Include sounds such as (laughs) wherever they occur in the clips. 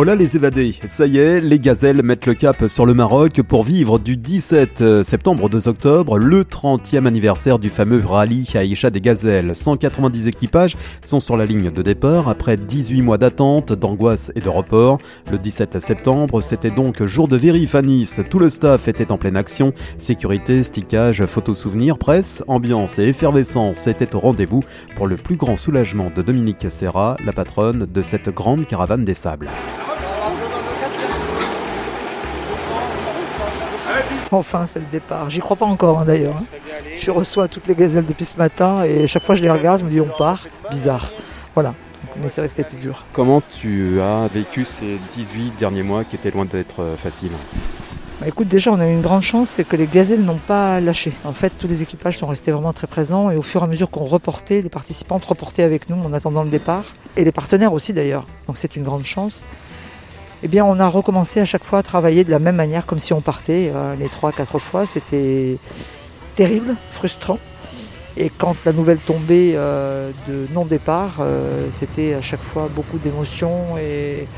Oh là les évadés, ça y est, les gazelles mettent le cap sur le Maroc pour vivre du 17 euh, septembre au 2 octobre le 30e anniversaire du fameux rallye Aïcha des gazelles. 190 équipages sont sur la ligne de départ après 18 mois d'attente, d'angoisse et de report. Le 17 septembre, c'était donc jour de vérif à. Tout le staff était en pleine action. Sécurité, stickage, photos souvenirs, presse, ambiance et effervescence étaient au rendez-vous pour le plus grand soulagement de Dominique Serra, la patronne de cette grande caravane des sables. (laughs) Enfin, c'est le départ. J'y crois pas encore hein, d'ailleurs. hein. Je reçois toutes les gazelles depuis ce matin et chaque fois que je les regarde, je me dis on part. Bizarre. Voilà. Mais c'est vrai que c'était dur. Comment tu as vécu ces 18 derniers mois qui étaient loin d'être euh, faciles? Bah, écoute, déjà, on a eu une grande chance, c'est que les gazelles n'ont pas lâché. En fait, tous les équipages sont restés vraiment très présents et au fur et à mesure qu'on reportait, les participantes reportaient avec nous en attendant le départ et les partenaires aussi d'ailleurs. Donc c'est une grande chance. Eh bien, on a recommencé à chaque fois à travailler de la même manière, comme si on partait euh, les trois, quatre fois. C'était terrible, frustrant. Et quand la nouvelle tombait euh, de non-départ, euh, c'était à chaque fois beaucoup d'émotions et,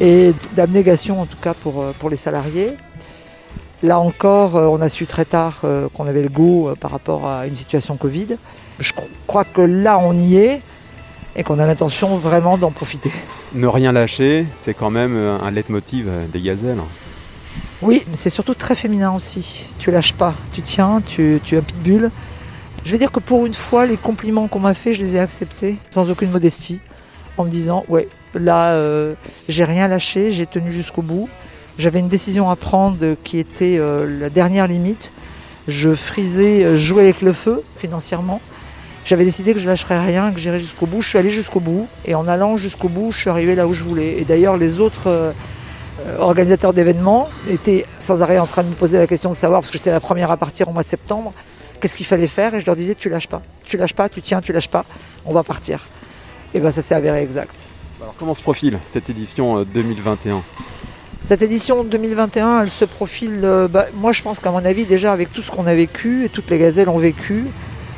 et d'abnégation, en tout cas pour, pour les salariés. Là encore, on a su très tard qu'on avait le go euh, par rapport à une situation Covid. Je cro- crois que là, on y est et qu'on a l'intention vraiment d'en profiter. Ne rien lâcher, c'est quand même euh, un leitmotiv euh, des gazelles. Oui, mais c'est surtout très féminin aussi. Tu lâches pas, tu tiens, tu, tu un pitbull. Je vais dire que pour une fois, les compliments qu'on m'a fait, je les ai acceptés sans aucune modestie, en me disant ouais, là, euh, j'ai rien lâché, j'ai tenu jusqu'au bout. J'avais une décision à prendre qui était euh, la dernière limite. Je frisais, jouer avec le feu financièrement. J'avais décidé que je lâcherais rien, que j'irais jusqu'au bout. Je suis allé jusqu'au bout, et en allant jusqu'au bout, je suis arrivé là où je voulais. Et d'ailleurs, les autres euh, euh, organisateurs d'événements étaient sans arrêt en train de me poser la question de savoir, parce que j'étais la première à partir au mois de septembre, qu'est-ce qu'il fallait faire? Et je leur disais, tu lâches pas, tu lâches pas, tu tiens, tu lâches pas, on va partir. Et bien ça s'est avéré exact. Alors comment se profile cette édition euh, 2021 Cette édition 2021, elle se profile, euh, bah, moi je pense qu'à mon avis, déjà avec tout ce qu'on a vécu, et toutes les gazelles ont vécu,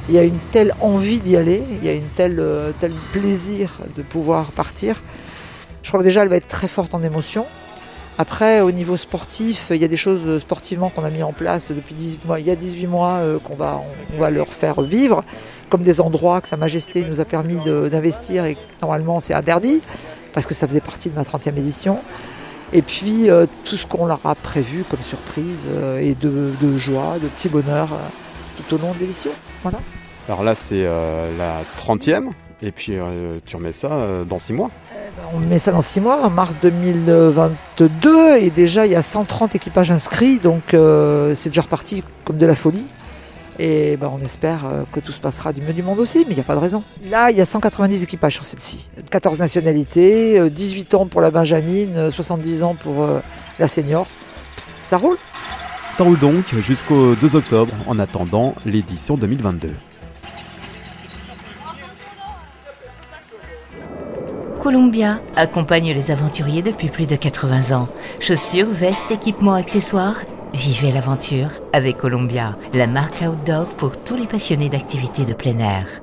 il y a une telle envie d'y aller, il y a une telle, euh, tel plaisir de pouvoir partir. Je crois que déjà elle va être très forte en émotion. Après, au niveau sportif, il y a des choses sportivement qu'on a mis en place depuis 18 mois. Il y a 18 mois euh, qu'on va, on, va leur faire vivre, comme des endroits que Sa Majesté nous a permis d'investir et que normalement c'est interdit, parce que ça faisait partie de ma 30e édition. Et puis euh, tout ce qu'on leur a prévu comme surprise et de, de joie, de petit bonheur tout au long de l'édition. Voilà. Alors là c'est euh, la 30e et puis euh, tu remets ça euh, dans 6 mois. On met ça dans 6 mois, en mars 2022, et déjà il y a 130 équipages inscrits, donc c'est déjà reparti comme de la folie. Et ben, on espère que tout se passera du mieux du monde aussi, mais il n'y a pas de raison. Là, il y a 190 équipages sur celle-ci. 14 nationalités, euh, 18 ans pour la Benjamine, euh, 70 ans pour la senior. Ça roule Ça roule donc jusqu'au 2 octobre en attendant l'édition 2022. Columbia accompagne les aventuriers depuis plus de 80 ans. Chaussures, vestes, équipements, accessoires. Vivez l'aventure avec Columbia, la marque outdoor pour tous les passionnés d'activités de plein air.